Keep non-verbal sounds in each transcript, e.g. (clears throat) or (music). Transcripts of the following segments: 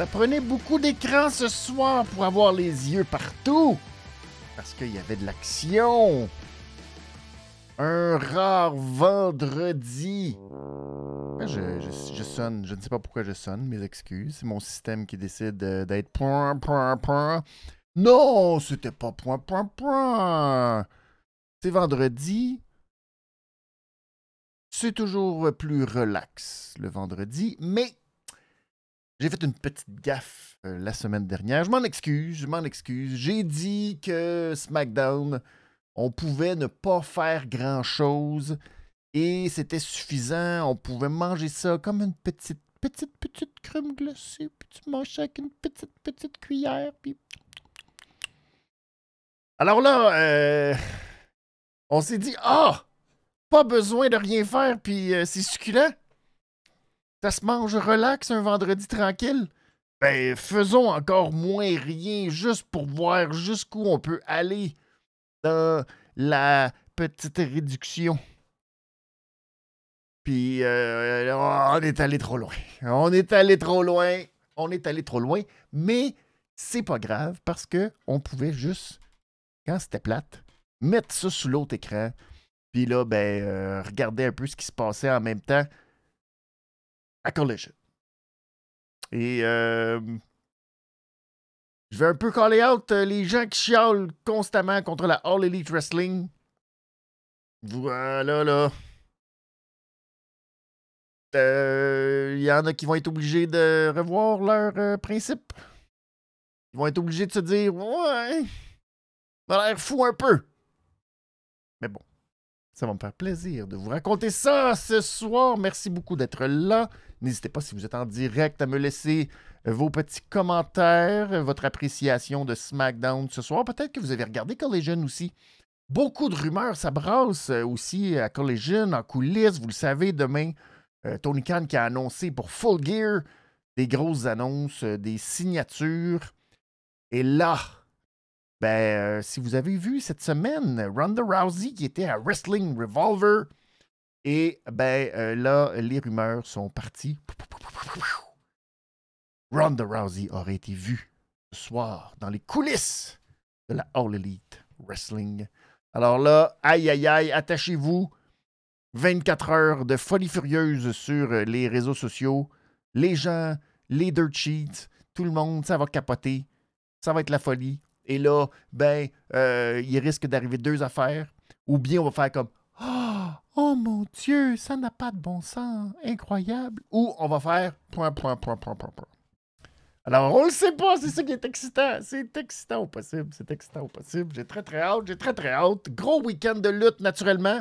Ça prenait beaucoup d'écran ce soir pour avoir les yeux partout. Parce qu'il y avait de l'action. Un rare vendredi. Je, je- sonne. Je ne sais pas pourquoi je sonne. Mes excuses. C'est mon système qui décide d'être point, point, point. Non, c'était pas. C'est vendredi. C'est toujours plus relax le vendredi, mais j'ai fait une petite gaffe euh, la semaine dernière. Je m'en excuse, je m'en excuse. J'ai dit que SmackDown, on pouvait ne pas faire grand-chose et c'était suffisant. On pouvait manger ça comme une petite, petite, petite crème glacée, puis tu manges avec une petite, petite cuillère, puis... Alors là, euh, on s'est dit, ah, pas besoin de rien faire, puis euh, c'est succulent. Ça se mange relax un vendredi tranquille? Ben, faisons encore moins rien juste pour voir jusqu'où on peut aller dans la petite réduction. Puis, euh, on est allé trop loin. On est allé trop loin. On est allé trop loin. Mais c'est pas grave parce que on pouvait juste, quand c'était plate, mettre ça sous l'autre écran. Puis là, ben, euh, regarder un peu ce qui se passait en même temps à Collision. Et euh, je vais un peu caller out euh, les gens qui chialent constamment contre la All Elite Wrestling. Voilà, là. Euh, Il y en a qui vont être obligés de revoir leurs euh, principes. Ils vont être obligés de se dire Ouais, ça a l'air fou un peu. Mais bon, ça va me faire plaisir de vous raconter ça ce soir. Merci beaucoup d'être là. N'hésitez pas, si vous êtes en direct, à me laisser euh, vos petits commentaires, euh, votre appréciation de SmackDown ce soir. Peut-être que vous avez regardé Collision aussi. Beaucoup de rumeurs, ça euh, aussi à Collision, en coulisses. Vous le savez, demain, Tony Khan qui a annoncé pour Full Gear des grosses annonces, des signatures. Et là, ben, si vous avez vu cette semaine, Ronda Rousey qui était à Wrestling Revolver, et ben euh, là, les rumeurs sont parties. Ronda Rousey aurait été vue ce soir dans les coulisses de la All Elite Wrestling. Alors là, aïe aïe aïe, attachez-vous. 24 heures de folie furieuse sur euh, les réseaux sociaux. Les gens, les dirt sheets, tout le monde, ça va capoter. Ça va être la folie. Et là, ben, euh, il risque d'arriver deux affaires. Ou bien on va faire comme Oh, mon Dieu, ça n'a pas de bon sens. Incroyable. Ou on va faire point, point, point, point, point. Alors, on le sait pas, c'est ça qui est excitant. C'est excitant au possible, c'est excitant au possible. J'ai très, très hâte, j'ai très, très hâte. Gros week-end de lutte, naturellement.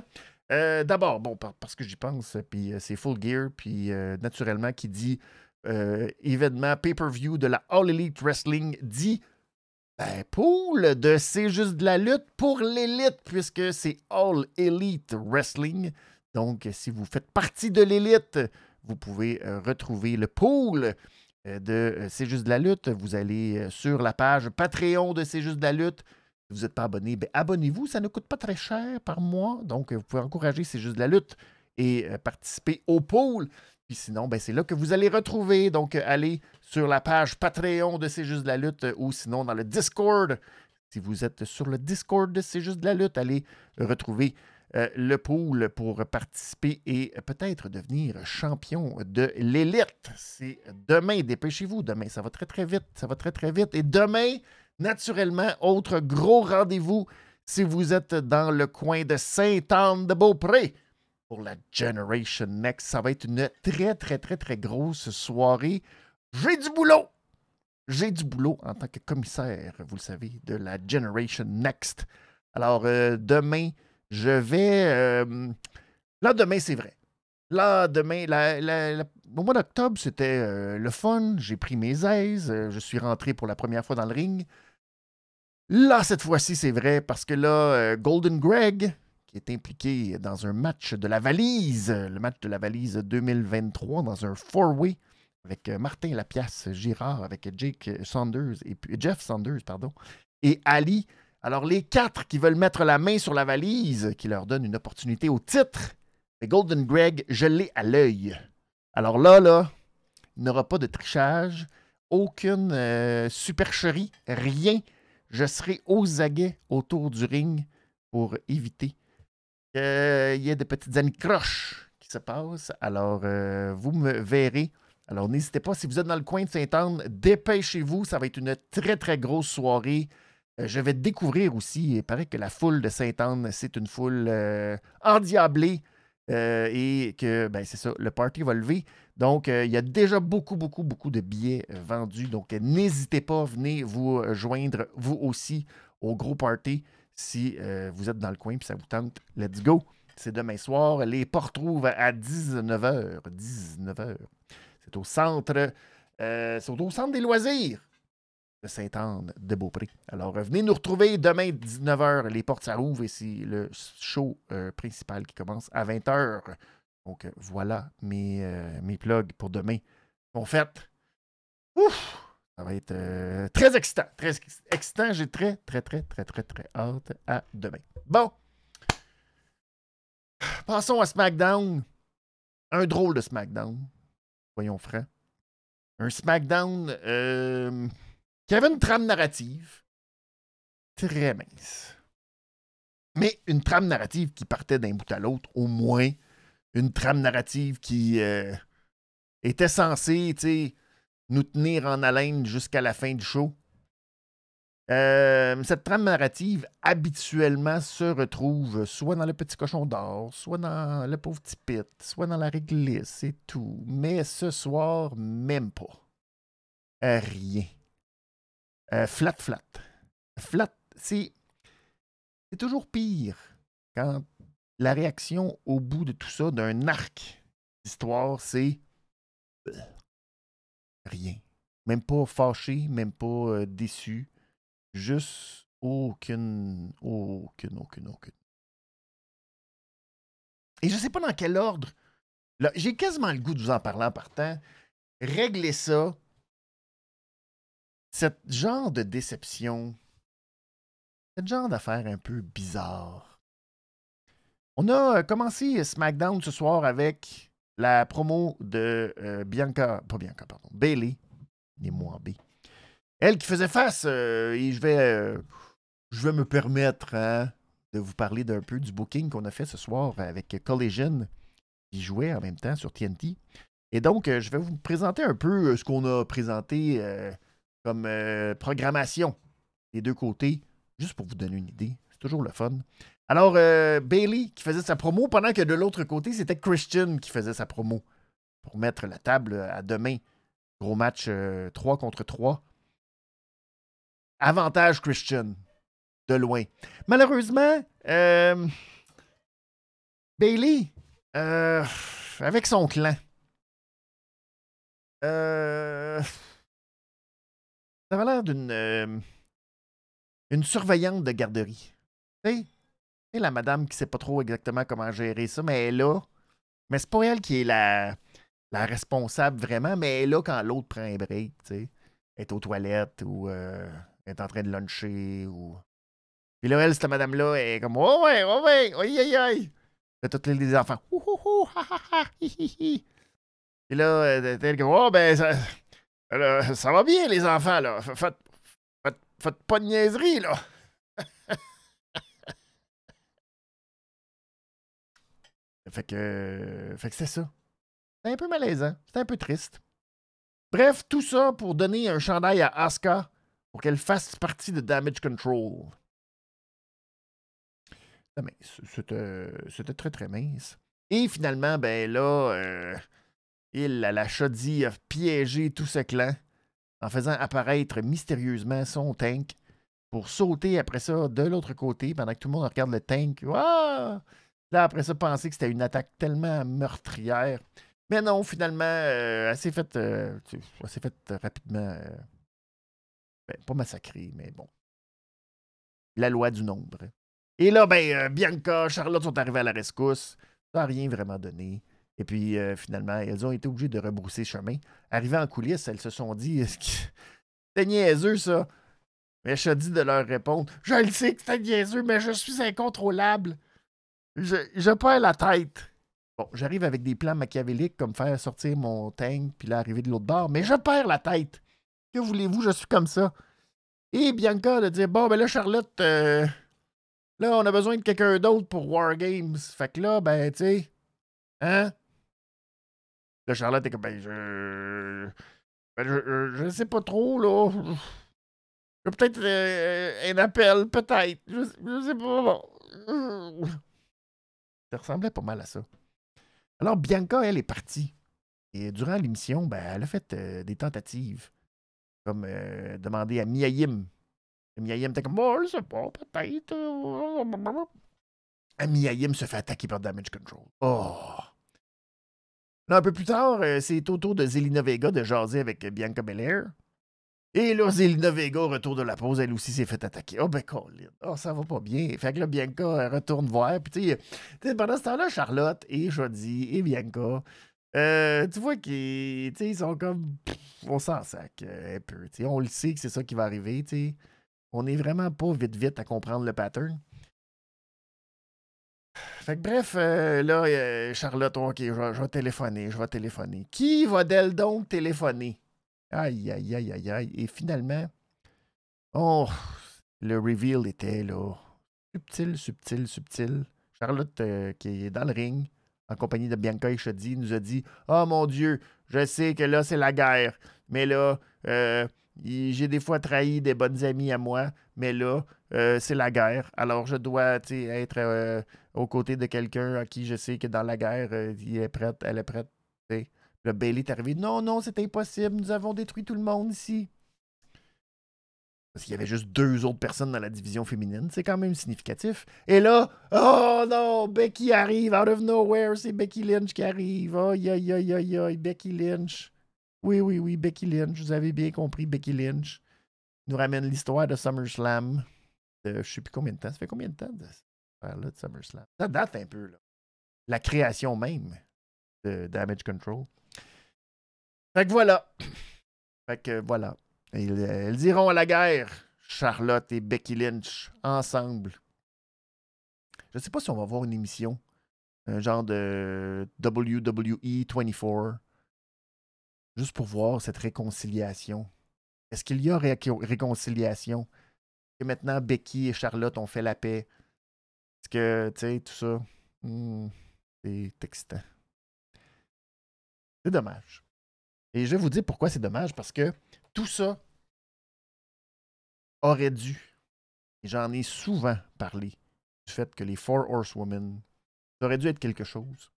Euh, D'abord, bon, par- parce que j'y pense, puis euh, c'est Full Gear, puis euh, naturellement, qui dit événement pay-per-view de la All Elite Wrestling, dit ben, pool de C'est juste de la lutte pour l'élite, puisque c'est All Elite Wrestling. Donc, si vous faites partie de l'élite, vous pouvez euh, retrouver le pool euh, de euh, C'est juste de la lutte. Vous allez sur la page Patreon de C'est juste de la lutte. Si vous n'êtes pas abonné, ben, abonnez-vous. Ça ne coûte pas très cher par mois. Donc, vous pouvez encourager C'est juste de la lutte et participer au pool. Puis sinon, ben, c'est là que vous allez retrouver. Donc, euh, allez sur la page Patreon de C'est juste de la lutte euh, ou sinon dans le Discord. Si vous êtes sur le Discord de C'est juste de la lutte, allez retrouver euh, le pool pour participer et peut-être devenir champion de l'élite. C'est demain, dépêchez-vous. Demain, ça va très très vite. Ça va très très vite. Et demain, naturellement, autre gros rendez-vous si vous êtes dans le coin de Sainte-Anne-de-Beaupré pour la Generation Next. Ça va être une très très très très grosse soirée. J'ai du boulot. J'ai du boulot en tant que commissaire, vous le savez, de la Generation Next. Alors, euh, demain, je vais. euh, là, demain, c'est vrai. Là, demain, la- la- la- au mois d'octobre, c'était euh, le fun. J'ai pris mes aises. je suis rentré pour la première fois dans le ring. Là, cette fois-ci, c'est vrai, parce que là, Golden Greg, qui est impliqué dans un match de la valise, le match de la valise 2023, dans un four-way, avec euh, Martin Lapiace Girard, avec Jake Saunders, et Jeff Saunders, pardon, et Ali. Alors, les quatre qui veulent mettre la main sur la valise, qui leur donne une opportunité au titre, mais Golden Greg, je l'ai à l'œil. Alors là, là, il n'y aura pas de trichage. aucune euh, supercherie, rien. Je serai aux aguets autour du ring pour éviter qu'il y ait des petites anicroches qui se passent. Alors, euh, vous me verrez. Alors, n'hésitez pas, si vous êtes dans le coin de Sainte-Anne, dépêchez-vous. Ça va être une très, très grosse soirée. Euh, je vais découvrir aussi, il paraît que la foule de Sainte-Anne, c'est une foule euh, endiablée et que, ben, c'est ça, le party va lever. Donc, il y a déjà beaucoup, beaucoup, beaucoup de billets vendus. Donc, n'hésitez pas, venez vous joindre, vous aussi, au gros party si euh, vous êtes dans le coin et ça vous tente, let's go. C'est demain soir. Les portes trouvent à 19h. 19h. C'est au centre. Euh, c'est au centre des loisirs de Sainte-Anne de Beaupré. Alors, venez nous retrouver demain 19h. Les portes s'ouvrent et c'est le show euh, principal qui commence à 20h. Donc, voilà mes, mes plugs pour demain. En fait, ouf! Ça va être euh, très excitant. Très excitant. J'ai très, très, très, très, très, très hâte à demain. Bon. Passons à SmackDown. Un drôle de SmackDown. Voyons franc. Un SmackDown euh, qui avait une trame narrative très mince. Mais une trame narrative qui partait d'un bout à l'autre, au moins. Une trame narrative qui euh, était censée, tu sais, nous tenir en haleine jusqu'à la fin du show. Euh, cette trame narrative, habituellement, se retrouve soit dans le petit cochon d'or, soit dans le pauvre petit pit, soit dans la réglisse et tout. Mais ce soir, même pas. Euh, rien. Euh, flat, flat. Flat, c'est. C'est toujours pire quand la réaction au bout de tout ça, d'un arc d'histoire, c'est rien. Même pas fâché, même pas euh, déçu. Juste aucune, aucune, aucune, aucune. Et je sais pas dans quel ordre. J'ai quasiment le goût de vous en parler en partant. Régler ça. Ce genre de déception. Ce genre d'affaire un peu bizarre. On a euh, commencé SmackDown ce soir avec la promo de euh, Bianca, pas Bianca, pardon, Bailey, les mots B. Elle qui faisait face, euh, et je vais, euh, je vais me permettre hein, de vous parler d'un peu du booking qu'on a fait ce soir avec Collision, qui jouait en même temps sur TNT. Et donc, je vais vous présenter un peu ce qu'on a présenté comme programmation des deux côtés, juste pour vous donner une idée. C'est toujours le fun. Alors, euh, Bailey qui faisait sa promo, pendant que de l'autre côté, c'était Christian qui faisait sa promo pour mettre la table à demain. Gros match 3 euh, contre 3. Avantage Christian, de loin. Malheureusement, euh, Bailey, avec son clan, ça avait l'air d'une une surveillante de garderie. Tu la madame qui sait pas trop exactement comment gérer ça, mais elle est là. Mais c'est pas elle qui est la, la responsable vraiment, mais elle est là quand l'autre prend un break, tu sais. Elle est aux toilettes ou euh, est en train de luncher ou. Puis là, elle, cette madame-là, elle est comme Oh ouais, oh ouais, aïe aïe aïe. a tous les enfants. Ouh, ouh, ha, hi, hi, hi. Puis là, elle est comme Oh ben, ça, ça va bien, les enfants, là. Faites, faites, faites pas de niaiserie, là. (laughs) Fait que, fait que c'est ça. C'est un peu malaisant. C'est un peu triste. Bref, tout ça pour donner un chandail à Asuka pour qu'elle fasse partie de Damage Control. C'était très très mince. Et finalement, ben là, euh, il, la Shoddy, a piégé tout ce clan en faisant apparaître mystérieusement son tank pour sauter après ça de l'autre côté pendant que tout le monde regarde le tank. Waouh! Là, après ça, penser que c'était une attaque tellement meurtrière. Mais non, finalement, euh, elle s'est faite, euh, fait rapidement. Euh, ben, pas massacrée, mais bon. La loi du nombre. Et là, ben, Bianca, Charlotte sont arrivés à la rescousse. Ça n'a rien vraiment donné. Et puis, finalement, elles ont été obligées de rebrousser chemin. Arrivées en coulisses, elles se sont dit (laughs) C'est niaiseux, ça? Mais je dit de leur répondre Je le sais que c'est niaiseux, mais je suis incontrôlable. Je, perds la tête. Bon, j'arrive avec des plans machiavéliques comme faire sortir mon tank puis là arriver de l'autre bord, mais je perds la tête. Que voulez-vous, je suis comme ça. Et Bianca de dire Bon, ben là, Charlotte, euh, là, on a besoin de quelqu'un d'autre pour War Games. Fait que là, ben, tu sais, hein? Là, Charlotte est comme Ben, je. Ben, je, je, sais pas trop, là. Peut-être euh, un appel, peut-être. Je, je, sais pas. Ça ressemblait pas mal à ça. Alors, Bianca, elle est partie. Et durant l'émission, ben, elle a fait euh, des tentatives. Comme euh, demander à Miaïm. Miaïm était comme, oh, je sais pas, peut-être. Miaïm se fait attaquer par Damage Control. Oh! Un peu plus tard, euh, c'est au tour de Zelina Vega de jaser avec Bianca Belair. Et là, Zelina Vega, retour de la pause, elle aussi s'est fait attaquer. Oh, ben, Colin. Oh, ça va pas bien. Fait que là, Bianca retourne voir. Puis, tu pendant ce temps-là, Charlotte et Jody et Bianca, euh, tu vois qu'ils sont comme. on s'en sac euh, un peu. On le sait que c'est ça qui va arriver. On est vraiment pas vite vite à comprendre le pattern. Fait que bref, euh, là, Charlotte, ok, je vais, téléphoner, je vais téléphoner. Qui va d'elle donc téléphoner? Aïe, aïe, aïe, aïe, aïe. Et finalement, oh, le reveal était là. Subtil, subtil, subtil. Charlotte qui est dans le ring en compagnie de Bianca Chedi, nous a dit Oh mon Dieu, je sais que là, c'est la guerre, mais là, euh, j'ai des fois trahi des bonnes amies à moi, mais là, euh, c'est la guerre. Alors, je dois être euh, aux côtés de quelqu'un à qui je sais que dans la guerre, il est prête, elle est prête. Le Bailey est arrivé Non, non, c'est impossible, nous avons détruit tout le monde ici. Parce qu'il y avait juste deux autres personnes dans la division féminine. C'est quand même significatif. Et là, oh non, Becky arrive out of nowhere. C'est Becky Lynch qui arrive. Aïe, aïe, aïe, aïe, aïe, Becky Lynch. Oui, oui, oui, Becky Lynch. Vous avez bien compris, Becky Lynch. Nous ramène l'histoire de SummerSlam. De, je sais plus combien de temps. Ça fait combien de temps de, là, de SummerSlam? Ça date un peu, là. La création même de Damage Control. Fait que voilà. Fait que voilà. Elles iront à la guerre, Charlotte et Becky Lynch, ensemble. Je ne sais pas si on va voir une émission, un genre de WWE 24, juste pour voir cette réconciliation. Est-ce qu'il y a réconciliation? Que maintenant Becky et Charlotte ont fait la paix? Est-ce que, tu sais, tout ça, hmm, c'est excitant. C'est dommage. Et je vais vous dire pourquoi c'est dommage, parce que tout ça aurait dû, et j'en ai souvent parlé, du fait que les Four Horsewomen, ça aurait dû être quelque chose.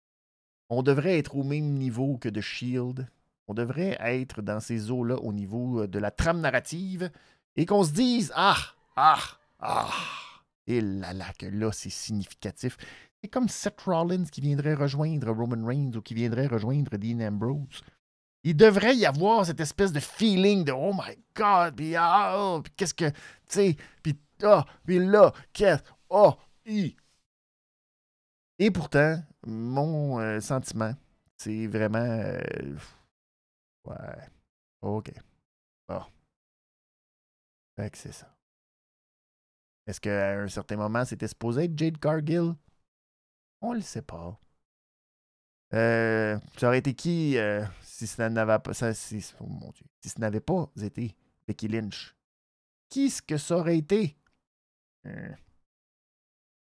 On devrait être au même niveau que de Shield. On devrait être dans ces eaux-là au niveau euh, de la trame narrative et qu'on se dise Ah, ah, ah. Et là là, que là, c'est significatif. C'est comme Seth Rollins qui viendrait rejoindre Roman Reigns ou qui viendrait rejoindre Dean Ambrose. Il devrait y avoir cette espèce de feeling de Oh my God, puis ah, qu'est-ce que, tu sais, puis ah, puis là, qu'est-ce, oh, i. Et pourtant, mon euh, sentiment, c'est vraiment. Euh, ouais. OK. Bon. Fait que c'est ça. Est-ce qu'à un certain moment, c'était supposé être Jade Cargill? On le sait pas. Euh, ça aurait été qui euh, si ça n'avait pas. Ça, si, oh mon Dieu. Si n'avait pas été Becky Lynch? Qui est-ce que ça aurait été? Euh,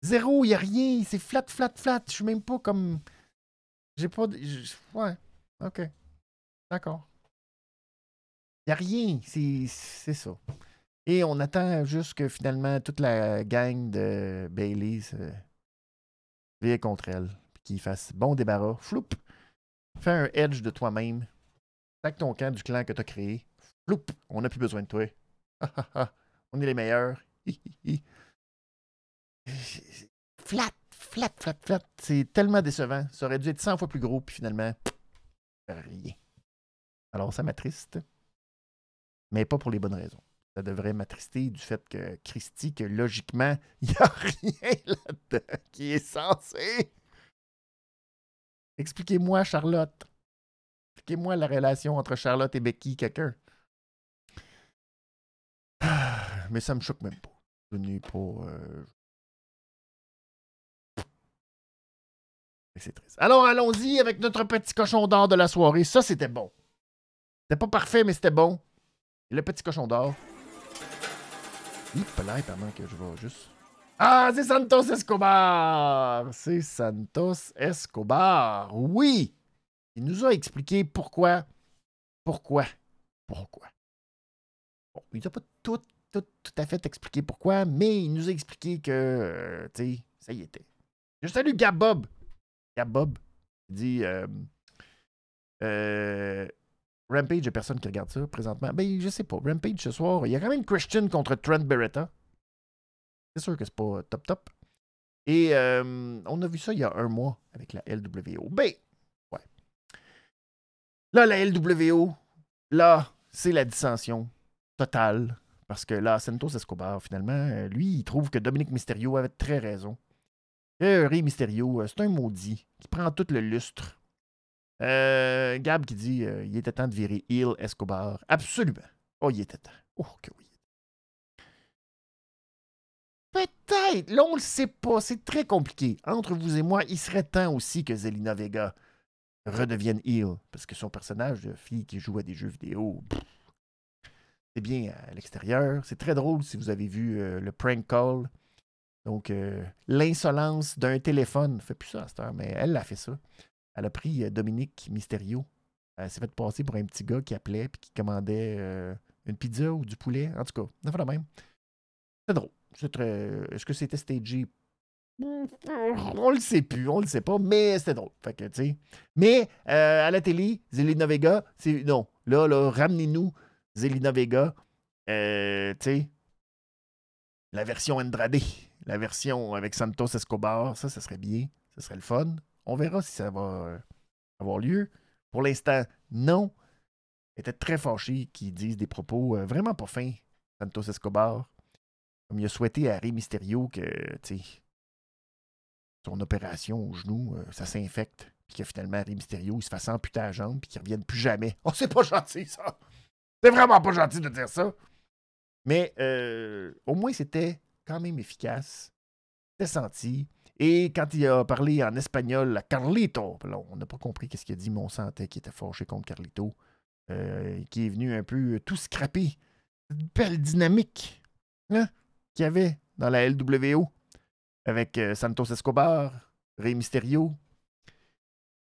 zéro, n'y a rien. C'est flat, flat, flat. Je suis même pas comme. J'ai pas. Ouais. OK. D'accord. N'y a rien. C'est ça. Et on attend juste que finalement toute la gang de Bailey se vienne contre elle qui fasse bon débarras. Floup! Fais un edge de toi-même. Sac ton camp du clan que tu as créé. Floup! On n'a plus besoin de toi. (laughs) On est les meilleurs. (laughs) flat, flat, flat, flat. C'est tellement décevant. Ça aurait dû être 100 fois plus gros, puis finalement, rien. Alors, ça m'attriste. Mais pas pour les bonnes raisons. Ça devrait m'attrister du fait que Christy, que logiquement, (laughs) il n'y a rien là-dedans qui est censé Expliquez-moi, Charlotte. Expliquez-moi la relation entre Charlotte et Becky, quelqu'un. (sighs) Mais ça me choque même pas. Je pas. Euh, c'est. Alors, allons-y avec notre petit cochon d'or de la soirée. Ça, c'était bon. C'était pas parfait, mais c'était bon. Le petit cochon d'or. Il peut que je vais juste. Ah, c'est Santos Escobar! C'est Santos Escobar. Oui! Il nous a expliqué pourquoi. Pourquoi? Pourquoi? Bon, il n'a pas tout, tout, tout, à fait expliqué pourquoi, mais il nous a expliqué que, euh, tu sais, ça y était. Je salue Gab Bob. Gab Bob. Il dit euh, euh, Rampage, il n'y a personne qui regarde ça présentement. Ben, je sais pas. Rampage ce soir, il y a quand même Christian contre Trent Beretta. C'est sûr que c'est pas top top. Et euh, on a vu ça il y a un mois avec la LWO. Ben, ouais. Là, la LWO, là, c'est la dissension totale. Parce que là, Santos Escobar, finalement, lui, il trouve que Dominique Mysterio avait très raison. Euh, Rey Mysterio, c'est un maudit qui prend tout le lustre euh, Gab qui dit euh, il était temps de virer Hill Escobar. Absolument. Oh, il était temps. Oh, que oui. Peut-être. On le sait pas. C'est très compliqué. Entre vous et moi, il serait temps aussi que Zelina Vega redevienne Hill. Parce que son personnage de fille qui joue à des jeux vidéo, c'est bien à l'extérieur. C'est très drôle si vous avez vu euh, le prank call. Donc, l'insolence d'un téléphone. fait plus ça à cette heure, mais elle a fait ça. Elle a pris euh, Dominique Mysterio. Elle s'est fait passer pour un petit gars qui appelait et qui commandait euh, une pizza ou du poulet. En tout cas, fait la même. C'est drôle. Est-ce que c'était stagé? On le sait plus, on le sait pas, mais c'était drôle. Fait que, mais euh, à la télé, Zelina Vega, c'est. Non, là, là, ramenez-nous Zelina Vega. Euh, la version Andrade, la version avec Santos Escobar, ça, ça serait bien. Ça serait le fun. On verra si ça va euh, avoir lieu. Pour l'instant, non. Elle était très fâché qu'ils disent des propos euh, vraiment pas fins, Santos Escobar. Comme il a souhaité à Rey Mysterio que, son opération au genou, euh, ça s'infecte. Puis que finalement, Rey Mysterio, il se fasse amputer la jambe, puis qu'il ne revienne plus jamais. (laughs) Oh, c'est pas gentil, ça! C'est vraiment pas gentil de dire ça! Mais au moins, c'était quand même efficace. C'était senti. Et quand il a parlé en espagnol à Carlito, on n'a pas compris ce qu'il a dit, mais on sentait qu'il était fâché contre Carlito, euh, qui est venu un peu tout scraper. Une belle dynamique hein, qu'il y avait dans la LWO avec euh, Santos Escobar, Rey Mysterio,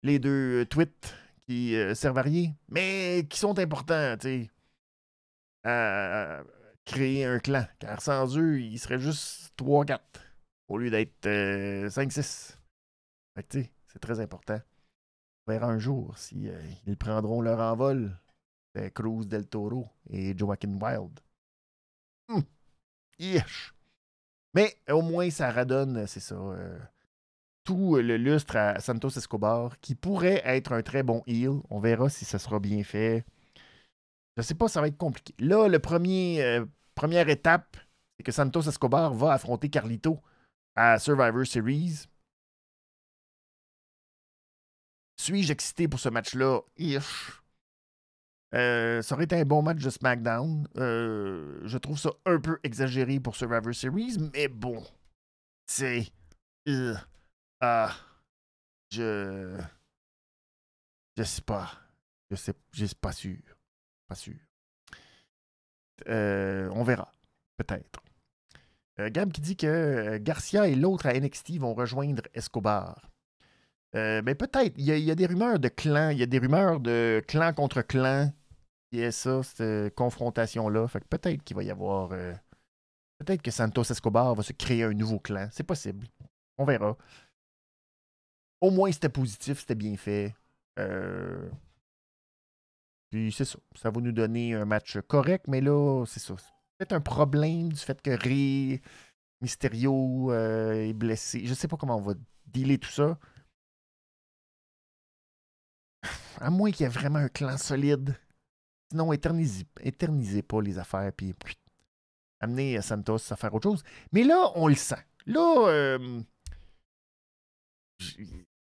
les deux euh, tweets qui servent à rien, mais qui sont importants, tu à créer un clan. Car sans eux, il serait juste 3-4 au lieu d'être 5-6. Euh, c'est très important. On verra un jour si euh, ils prendront leur envol. Cruz del Toro et Joaquin Wild. Mais au moins, ça radonne, c'est ça, euh, tout le lustre à Santos Escobar, qui pourrait être un très bon heel. On verra si ça sera bien fait. Je sais pas, ça va être compliqué. Là, le premier, première étape, c'est que Santos Escobar va affronter Carlito à Survivor Series. Suis-je excité pour ce match-là? Euh, ça aurait été un bon match de SmackDown. Euh, je trouve ça un peu exagéré pour Survivor Series, mais bon. C'est. Euh. Je. Je sais pas. Je sais. Je pas sûr. Pas sûr. on verra. Peut-être. Euh, Gab qui dit que euh, Garcia et l'autre à NXT vont rejoindre Escobar. Euh, ben peut-être. Il y, a, des rumeurs de clans. Il y a des rumeurs de clan contre clan. A ça, cette confrontation-là. Fait que peut-être qu'il va y avoir. peut-être que Santos Escobar va se créer un nouveau clan. C'est possible. On verra. Au moins, c'était positif, c'était bien fait. Puis c'est ça. Ça va nous donner un match correct, mais là, c'est ça peut-être un problème du fait que Ré Mysterio euh, est blessé. Je sais pas comment on va dealer tout ça. À moins qu'il y ait vraiment un clan solide. Sinon, éternisez, pas les affaires, puis amenez Santos à faire autre chose. Mais là, on le sent. Là, euh,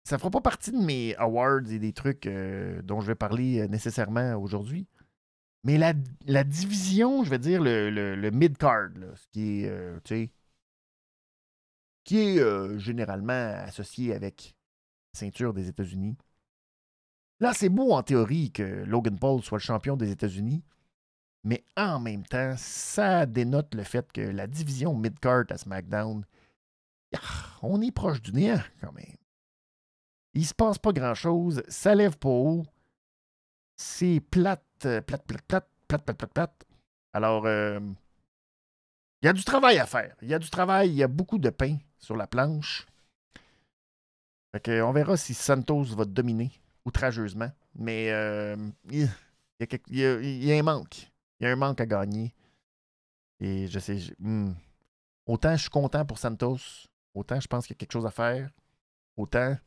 ça fera pas partie de mes awards et des trucs euh, dont je vais parler nécessairement aujourd'hui. Mais la, division, je vais dire le, mid-card, ce qui est, euh, qui est euh, généralement associé avec la ceinture des États-Unis. Là, c'est beau en théorie que Logan Paul soit le champion des États-Unis, mais en même temps, ça dénote le fait que la division mid-card à SmackDown, ah, on est proche du néant quand même. Il se passe pas grand-chose, ça lève pas haut, c'est plate, plate, plate, plate, plate, plate, plate, plate. Alors, euh, il y a du travail à faire. Il y a du travail, il y a beaucoup de pain sur la planche. Fait on verra si Santos va dominer outrageusement. Mais euh, il, y a, un manque. Il y a un manque à gagner. Et je sais, hmm. autant je suis content pour Santos, autant je pense qu'il y a quelque chose à faire, autant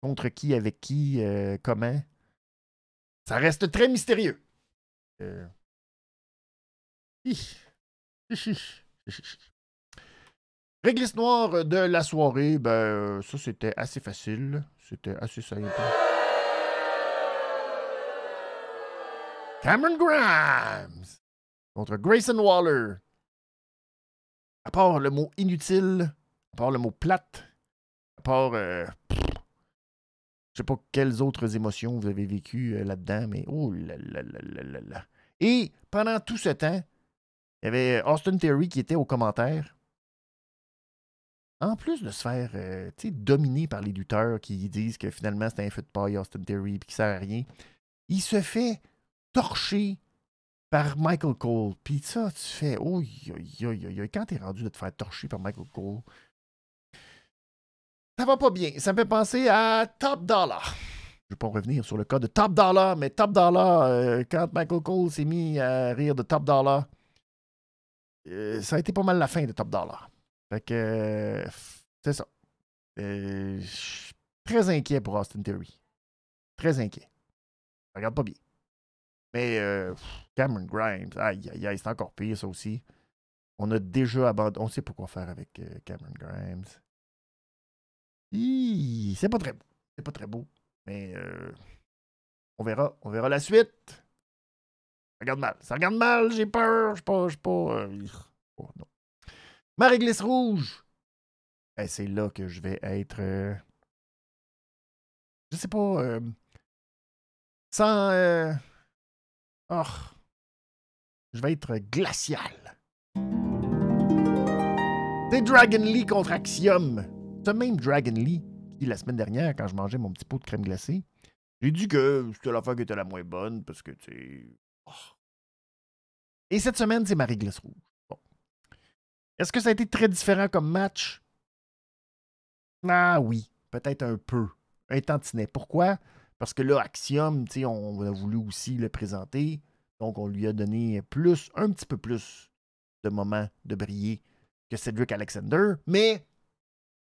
contre qui, avec qui, euh, comment. Ça reste très mystérieux. Euh... Réglisse noire de la soirée, ben, ça c'était assez facile. C'était assez simple. Cameron Grimes contre Grayson Waller. À part le mot inutile, à part le mot plate, à part. Euh, je sais pas quelles autres émotions vous avez vécues euh, là-dedans, mais oh là là là là là. Et pendant tout ce temps, il y avait Austin Terry qui était aux commentaires. En plus de se faire euh, dominer par les lutteurs qui disent que finalement c'est un feu de paille Austin Theory et qui sert à rien, il se fait torcher par Michael Cole. Puis ça, tu fais, oh, quand t'es rendu de te faire torcher par Michael Cole, ça va pas bien. Ça me fait penser à Top Dollar. Je vais pas revenir sur le cas de Top Dollar, mais Top Dollar, euh, quand Michael Cole s'est mis à rire de Top Dollar, euh, ça a été pas mal la fin de Top Dollar. Fait que c'est ça. Euh, je suis très inquiet pour Austin Theory. Très inquiet. Ça regarde pas bien. Mais euh, Cameron Grimes, aïe, aïe, aïe, c'est encore pire, ça aussi. On a déjà abandonné. On sait pas quoi faire avec euh, Cameron Grimes. C'est pas très beau. C'est pas très beau. Mais on verra. On verra la suite. Ça regarde mal. Ça regarde mal, j'ai peur. Je pas. Je pas. Oh, non. Ma réglisse rouge. Eh, c'est là que je vais être. Euh, je sais pas. Euh, sans. Euh, oh, je vais être glacial. C'est Dragon Lee contre Axiom. Ce même Dragon Lee qui, la semaine dernière, quand je mangeais mon petit pot de crème glacée, j'ai dit que c'était la fois qui était la moins bonne parce que, tu. Oh. Et cette semaine, c'est ma réglisse rouge. Est-ce que ça a été très différent comme match? Ah oui, peut-être un peu. Un tantinet. Pourquoi? Parce que là, Axiom, on a voulu aussi le présenter. Donc, on lui a donné plus, un petit peu plus de moments de briller que Cedric Alexander. Mais,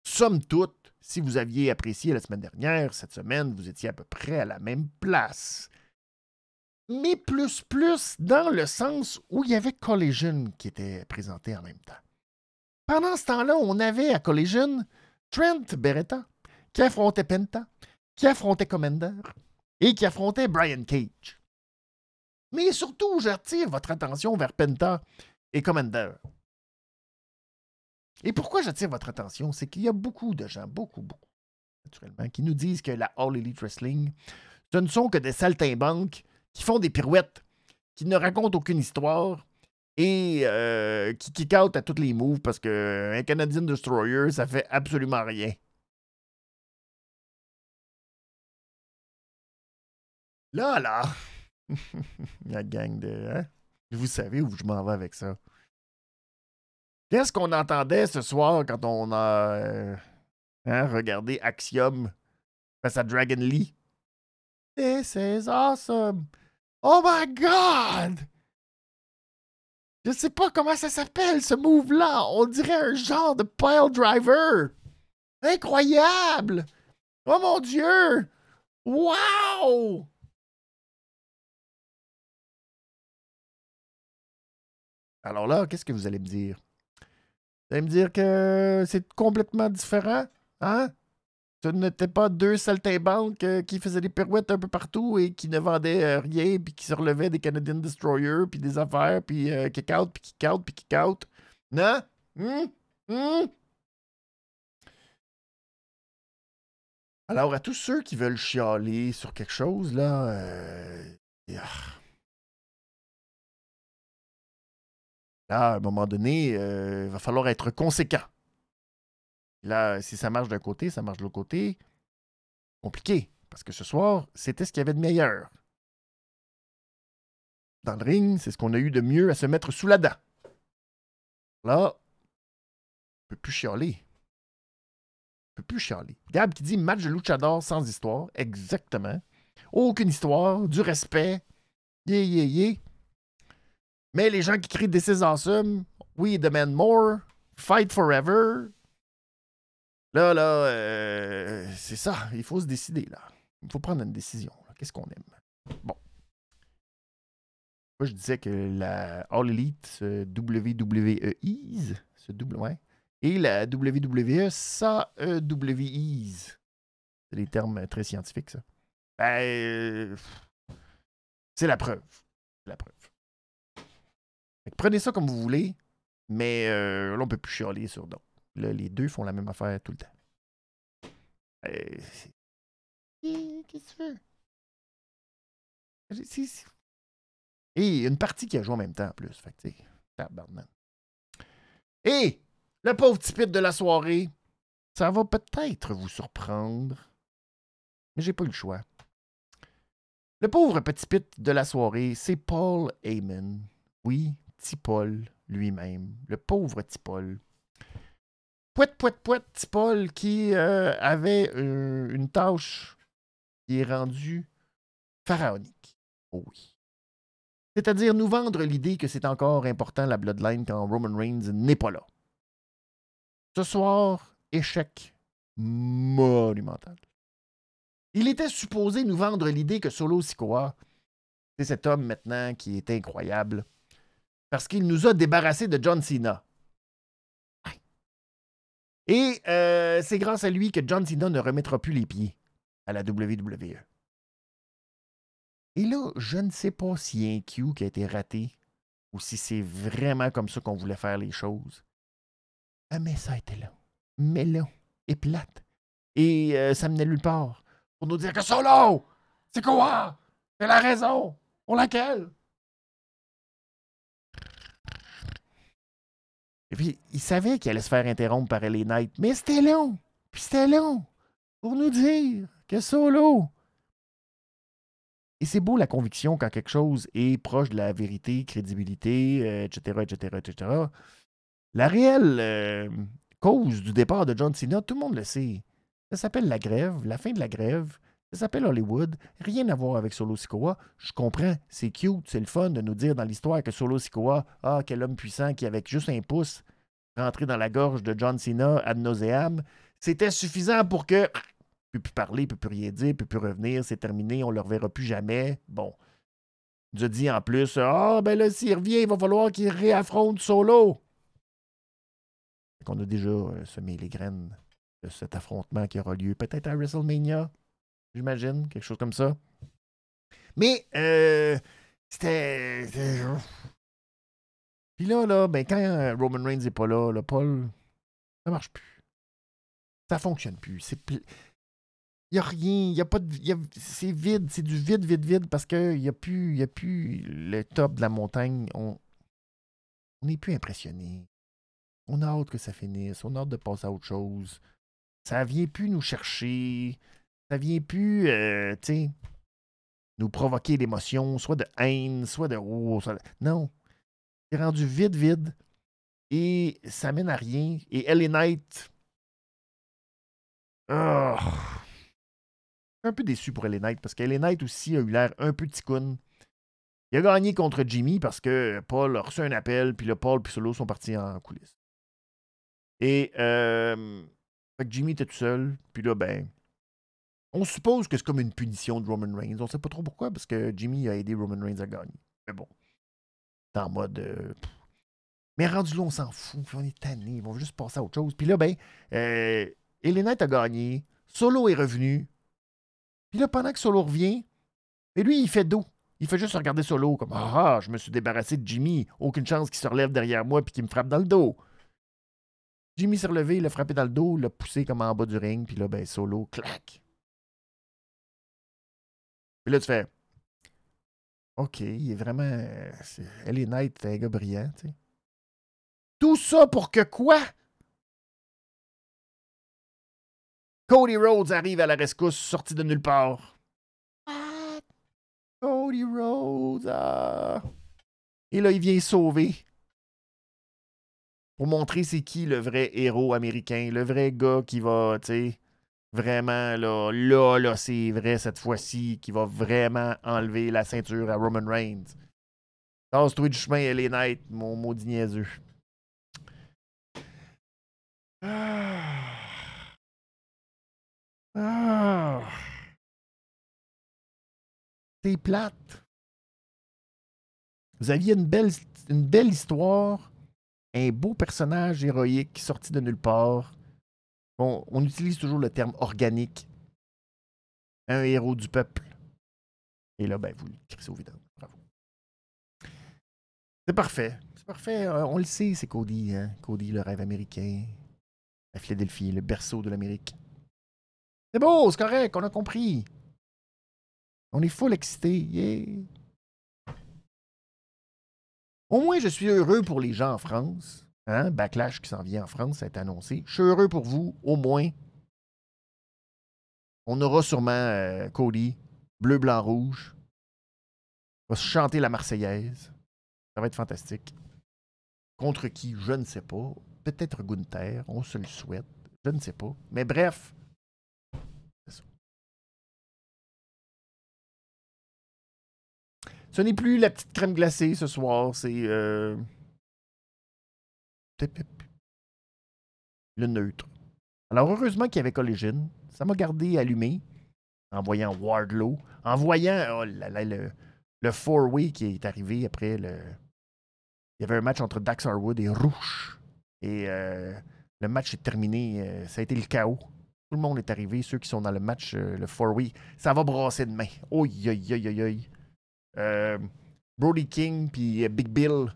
somme toute, si vous aviez apprécié la semaine dernière, cette semaine, vous étiez à peu près à la même place. Mais plus, plus dans le sens où il y avait Collision qui était présenté en même temps. Pendant ce temps-là, on avait à Collision Trent Beretta qui affrontait Penta, qui affrontait Commander et qui affrontait Brian Cage. Mais surtout, j'attire votre attention vers Penta et Commander. Et pourquoi j'attire votre attention? C'est qu'il y a beaucoup de gens, beaucoup, beaucoup, naturellement, qui nous disent que la All Elite Wrestling, ce ne sont que des saltimbanques qui font des pirouettes, qui ne racontent aucune histoire, et euh, qui kick out à tous les moves parce qu'un Canadian Destroyer, ça fait absolument rien. Là, là, (laughs) la gang de. Hein? Vous savez où je m'en vais avec ça. Qu'est-ce qu'on entendait ce soir quand on a euh, hein, regardé Axiom face à Dragon Lee? This is awesome! Oh my god! Je sais pas comment ça s'appelle, ce move-là. On dirait un genre de pile driver. Incroyable! Oh mon Dieu! Wow! Alors là, qu'est-ce que vous allez me dire? Vous allez me dire que c'est complètement différent? Hein? Ce n'était pas deux saltimbanques euh, qui faisaient des pirouettes un peu partout et qui ne vendaient euh, rien, puis qui se relevaient des Canadian Destroyers, puis des affaires, puis euh, kick out, puis kick out, puis kick out. Non? Hum? Hum? Alors, à tous ceux qui veulent chialer sur quelque chose, là, Là, à un moment donné, euh, il va falloir être conséquent. Là, si ça marche d'un côté, ça marche de l'autre côté. Compliqué. Parce que ce soir, c'était ce qu'il y avait de meilleur. Dans le ring, c'est ce qu'on a eu de mieux à se mettre sous la dent. Là, on peut plus chialer. On peut plus chialer. Gab qui dit match de luchador sans histoire. Exactement. Aucune histoire, du respect. Yeah, yeah, yeah. Mais les gens qui crient This is awesome, we demand more, fight forever. Là, là, euh, c'est ça. Il faut se décider, là. Il faut prendre une décision. Qu'est-ce qu'on aime? Bon. Moi, je disais que la All Elite, ce WWE ce double, ouais, et la WWE, ça EWEs. C'est des termes très scientifiques, ça. Ben, c'est la preuve. C'est la preuve. Prenez ça comme vous voulez, mais euh, là, on peut plus chialer sur d'autres. Là, les deux font la même affaire tout le temps. Euh, Qu'est-ce que tu veux? Et une partie qui a joué en même temps en plus. Fait que, Et le pauvre petit de la soirée, ça va peut-être vous surprendre, mais j'ai pas eu le choix. Le pauvre petit pit de la soirée, c'est Paul Heyman. Oui, Paul lui-même. Le pauvre Paul. Pouet, pouet, pouet, Paul qui euh, avait euh, une tâche qui est rendue pharaonique. Oh oui. C'est-à-dire nous vendre l'idée que c'est encore important la Bloodline quand Roman Reigns n'est pas là. Ce soir, échec monumental. Il était supposé nous vendre l'idée que Solo Sikoa, c'est cet homme maintenant qui est incroyable, parce qu'il nous a débarrassé de John Cena. Et euh, c'est grâce à lui que John Cena ne remettra plus les pieds à la WWE. Et là, je ne sais pas s'il y a un Q qui a été raté ou si c'est vraiment comme ça qu'on voulait faire les choses. Ah, mais ça a été long. Mais long et plate. Et euh, ça menait nulle part pour nous dire que Solo, c'est quoi? C'est la raison pour laquelle. Puis, il savait qu'il allait se faire interrompre par Ellie Knight, mais c'était long. Puis c'était long pour nous dire que Solo. Et c'est beau la conviction quand quelque chose est proche de la vérité, crédibilité, etc., etc., etc. La réelle euh, cause du départ de John Cena, tout le monde le sait. Ça s'appelle la grève, la fin de la grève. Ça s'appelle Hollywood. Rien à voir avec Solo Sikoa. Je comprends, c'est cute, c'est le fun de nous dire dans l'histoire que Solo Sikoa, ah, quel homme puissant qui, avec juste un pouce, rentré dans la gorge de John Cena ad nauseam, c'était suffisant pour que. (clears throat) peut plus parler, peut plus rien dire, peut plus revenir, c'est terminé, on ne le reverra plus jamais. Bon. Il nous dit en plus, ah, ben là, s'il revient, il va falloir qu'il réaffronte Solo. On a déjà euh, semé les graines cet affrontement qui aura lieu peut-être à WrestleMania, j'imagine, quelque chose comme ça. Mais euh, c'était. Puis là, là, ben, quand Roman Reigns n'est pas là, le Paul, ça marche plus. Ça fonctionne plus. C'est il n'y a rien, il a pas de. c'est vide, c'est du vide, vide, vide, parce qu'il n'y a, plus, a plus le top de la montagne. On n'est plus impressionné. On a hâte que ça finisse, on a hâte de passer à autre chose. Ça vient plus nous chercher. Ça vient plus, euh, tu sais, nous provoquer d'émotions, soit de haine, soit de. Oh, Non. C'est rendu vide, vide. Et ça mène à rien. Et Ellie Knight. Oh. Un peu déçu pour Ellie Knight parce qu'Ellie Knight aussi a eu l'air un peu ticoune. Il a gagné contre Jimmy parce que Paul a reçu un appel, puis le Paul puis Solo sont partis en coulisses. Et euh, Jimmy était tout seul. Puis là, ben, on suppose que c'est comme une punition de Roman Reigns. On sait pas trop pourquoi, parce que Jimmy a aidé Roman Reigns à gagner. Mais bon, c'est en mode. Euh, mais rendu là, on s'en fout. On est tanné. On va juste passer à autre chose. Puis là, ben, euh, a gagné. Solo est revenu. Puis là, pendant que Solo revient, mais lui, il fait dos. Il fait juste regarder Solo comme Ah, je me suis débarrassé de Jimmy. Aucune chance qu'il se relève derrière moi puis qu'il me frappe dans le dos. Jimmy s'est relevé, il l'a frappé dans le dos, l'a poussé comme en bas du ring, puis là, ben, solo, clac. Puis là, tu fais. OK, il est vraiment. Elle est Knight, c'est un gars brillant, tu sais. Tout ça pour que quoi? Cody Rhodes arrive à la rescousse, sorti de nulle part. Cody Rhodes. Ah. Et là, il vient sauver. Pour montrer c'est qui le vrai héros américain, le vrai gars qui va, tu sais, vraiment, là, là, là, c'est vrai cette fois-ci, qui va vraiment enlever la ceinture à Roman Reigns. Tasse-toi du chemin, les Knight, mon maudit niaiseux. Ah. Ah. C'est plate. Vous aviez une belle, une belle histoire, un beau personnage héroïque sorti de nulle part. On utilise toujours le terme organique. Un héros du peuple. Et là, ben, vous le crissez au vidange. Bravo. C'est parfait. C'est parfait. Euh, on le sait, c'est Cody. Hein? Cody, le rêve américain. La Philadelphie, le berceau de l'Amérique. C'est beau, c'est correct, on a compris. On est full excité. Au moins, je suis heureux pour les gens en France. Hein? Backlash qui s'en vient en France, ça a été annoncé. Je suis heureux pour vous, au moins. On aura sûrement euh, Cody, bleu, blanc, rouge. On va se chanter la Marseillaise. Ça va être fantastique. Contre qui, je ne sais pas. Peut-être Gunther, on se le souhaite. Je ne sais pas. Mais bref. Ce n'est plus la petite crème glacée ce soir, c'est euh... le neutre. Alors heureusement qu'il y avait Collégine. Ça m'a gardé allumé en voyant Wardlow, en voyant oh là là, le, le four-way qui est arrivé après le. Il y avait un match entre Dax Harwood et Rouge. Et euh, le match est terminé. euh, ça a été le chaos. Tout le monde est arrivé. Ceux qui sont dans le match, euh, le four-way, ça va brasser demain. Oi, oi, oi, oi. Euh, Brody King puis Big Bill.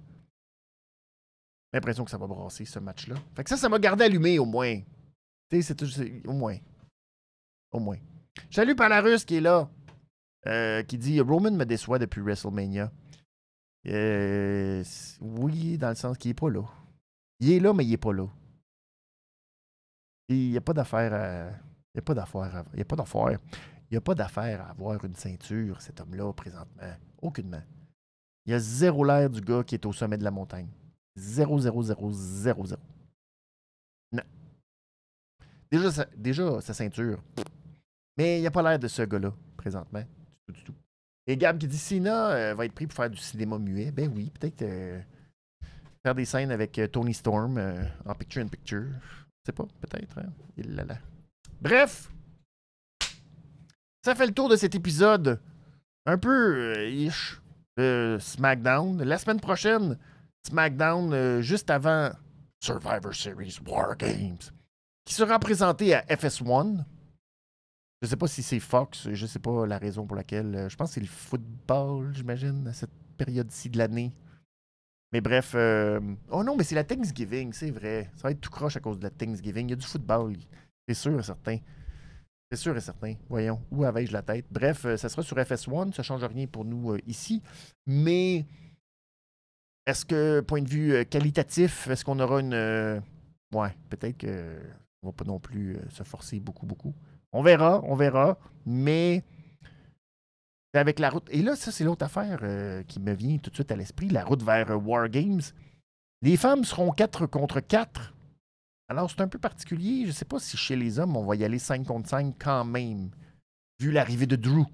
L'impression que ça va brasser ce match-là. Fait que ça, ça m'a gardé allumé au moins. Tu sais, c'est au moins. Au moins. Salut Palarus qui est là. Euh, qui dit Roman me déçoit depuis WrestleMania. Oui, dans le sens qu'il est pas là. Il est là, mais il est pas là. Il n'y a pas d'affaire à. Il n'y a pas d'affaire. Il a pas d'affaire. Il n'y a pas d'affaire à avoir une ceinture, cet homme-là, présentement. Aucunement. Il y a zéro l'air du gars qui est au sommet de la montagne. Zéro, zéro, zéro, zéro, zéro. Non. Déjà, sa, déjà, sa ceinture. Mais il n'y a pas l'air de ce gars-là, présentement. Du tout, du tout. Et Gab qui dit Sina euh, va être pris pour faire du cinéma muet. Ben oui, peut-être euh, faire des scènes avec euh, Tony Storm euh, en picture-in-picture. Je sais pas, peut-être. hein. Il là là. Bref, ça fait le tour de cet épisode un peu ish de SmackDown. La semaine prochaine, SmackDown euh, juste avant Survivor Series War Games, qui sera présenté à FS1. Je sais pas si c'est Fox, je sais pas la raison pour laquelle. euh, Je pense que c'est le football, j'imagine, à cette période-ci de l'année. Mais bref, euh, oh non, mais c'est la Thanksgiving, c'est vrai. Ça va être tout croche à cause de la Thanksgiving. Il y a du football, c'est sûr et certain. C'est sûr et certain. Voyons, où avais-je la tête? Bref, ça sera sur FS1, ça ne change rien pour nous ici. Mais est-ce que, point de vue euh, qualitatif, est-ce qu'on aura une. euh, Ouais, peut-être qu'on ne va pas non plus euh, se forcer beaucoup, beaucoup. On verra, on verra. Mais avec la route. Et là, ça, c'est l'autre affaire qui me vient tout de suite à l'esprit, la route vers euh, War Games. Les femmes seront 4 contre 4. Alors, c'est un peu particulier. Je ne sais pas si chez les hommes, on va y aller 5 contre 5 quand même, vu l'arrivée de Drew.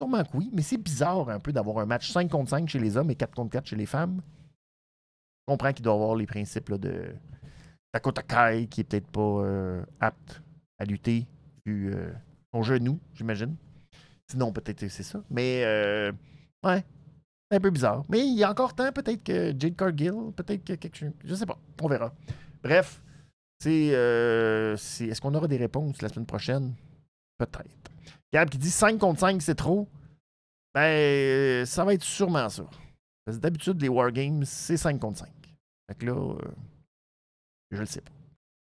Sûrement que oui, mais c'est bizarre un peu d'avoir un match 5 contre 5 chez les hommes et 4 contre 4 chez les femmes. Je comprends qu'il doit avoir les principes là, de Dakota Kai qui est peut-être pas euh, apte à lutter vu euh, son genou, j'imagine. Sinon, peut-être c'est ça. Mais, euh, ouais, c'est un peu bizarre. Mais il y a encore temps, peut-être que Jade Cargill, peut-être que quelque chose. Je sais pas, on verra. Bref, c'est. euh, Est-ce qu'on aura des réponses la semaine prochaine? Peut-être. Qui dit 5 contre 5, c'est trop. Ben, euh, ça va être sûrement ça. Parce que d'habitude, les Wargames, c'est 5 contre 5. Fait que là, euh, je le sais pas.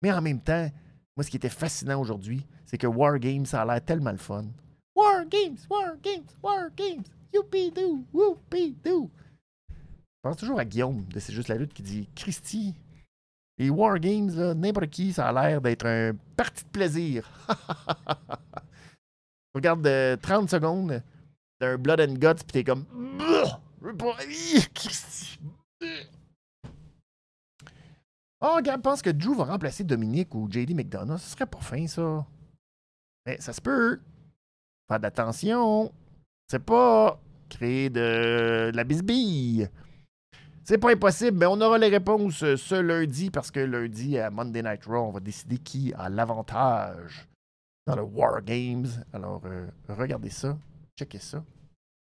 Mais en même temps, moi, ce qui était fascinant aujourd'hui, c'est que Wargames, ça a l'air tellement le fun. War Games, War Games, War Games, youpi-doo, whoopie-doo. pense toujours à Guillaume de C'est juste la lutte qui dit Christy, les Wargames, n'importe qui, ça a l'air d'être un parti de plaisir. (laughs) Regarde de 30 secondes d'un Blood and Guts, puis t'es comme. Oh, regarde, pense que Drew va remplacer Dominique ou JD McDonough. Ce serait pas fin, ça. Mais ça se peut. Faire d'attention. C'est pas créer de, la bisbille. C'est pas impossible, mais on aura les réponses ce lundi parce que lundi à Monday Night Raw, on va décider qui a l'avantage dans le War Games. Alors, euh, regardez ça, checkez ça.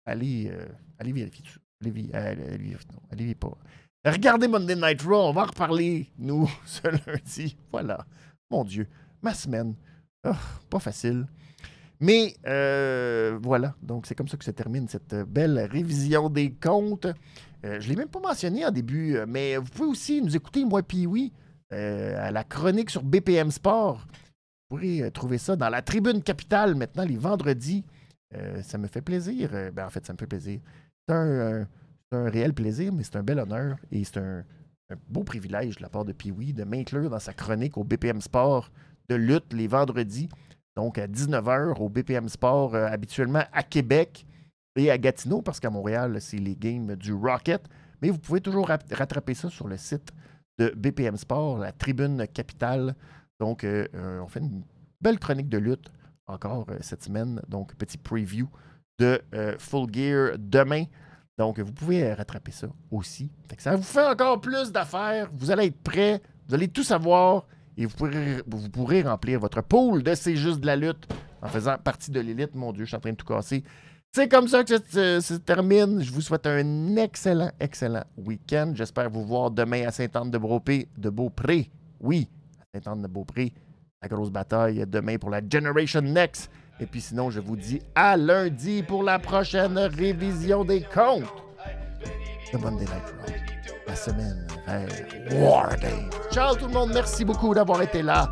Allez, euh, allez vérifier tout. Allez, allez, allez, pas. Regardez Monday Night Raw, on va en reparler, nous, (laughs) ce lundi. Voilà. Mon Dieu, ma semaine. Oh, pas facile. Mais euh, voilà, donc c'est comme ça que se termine cette belle révision des comptes. Euh, je ne l'ai même pas mentionné en début, euh, mais vous pouvez aussi nous écouter, moi puis à la chronique sur BPM Sport. Vous pourrez trouver ça dans la tribune capitale maintenant les vendredis. ça me fait plaisir. Ben, en fait, ça me fait plaisir. C'est un, réel plaisir, mais c'est un bel honneur et c'est un, beau privilège de la part de Pee-Wee de m'inclure dans sa chronique au BPM Sport de lutte les vendredis donc à 19h au BPM Sport, euh, habituellement à Québec et à Gatineau, parce qu'à Montréal, c'est les games du Rocket. Mais vous pouvez toujours rattraper ça sur le site de BPM Sport, la tribune capitale. Donc, euh, euh, on fait une belle chronique de lutte encore cette semaine. Donc, petit preview de Full Gear demain. Donc, vous pouvez rattraper ça aussi. ça vous fait encore plus d'affaires. Vous allez être prêts. Vous allez tout savoir et vous pourrez, remplir votre pool de C'est juste de la lutte en faisant partie de l'élite. Mon Dieu, je suis en train de tout casser. C'est comme ça que ça se termine. Je vous souhaite un excellent, excellent week-end. J'espère vous voir demain à Sainte-Anne-de-Beaupré. De Beaupré. Oui, à Sainte-Anne-de-Beaupré. La grosse bataille demain pour la Generation Next. Et puis sinon, je vous dis à lundi pour la prochaine révision des comptes de Monday Night la semaine vers War Ciao tout le monde, merci beaucoup d'avoir été là.